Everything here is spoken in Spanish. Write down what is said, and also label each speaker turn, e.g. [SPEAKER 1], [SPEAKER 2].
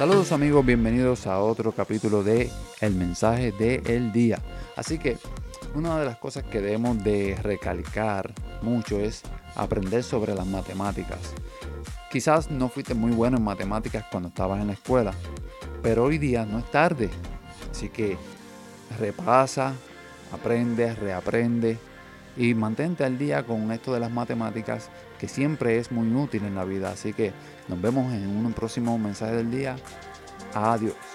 [SPEAKER 1] Saludos amigos, bienvenidos a otro capítulo de El mensaje del día. Así que una de las cosas que debemos de recalcar mucho es aprender sobre las matemáticas. Quizás no fuiste muy bueno en matemáticas cuando estabas en la escuela, pero hoy día no es tarde. Así que repasa, aprende, reaprende y mantente al día con esto de las matemáticas que siempre es muy útil en la vida. Así que nos vemos en un próximo mensaje del día. Adiós.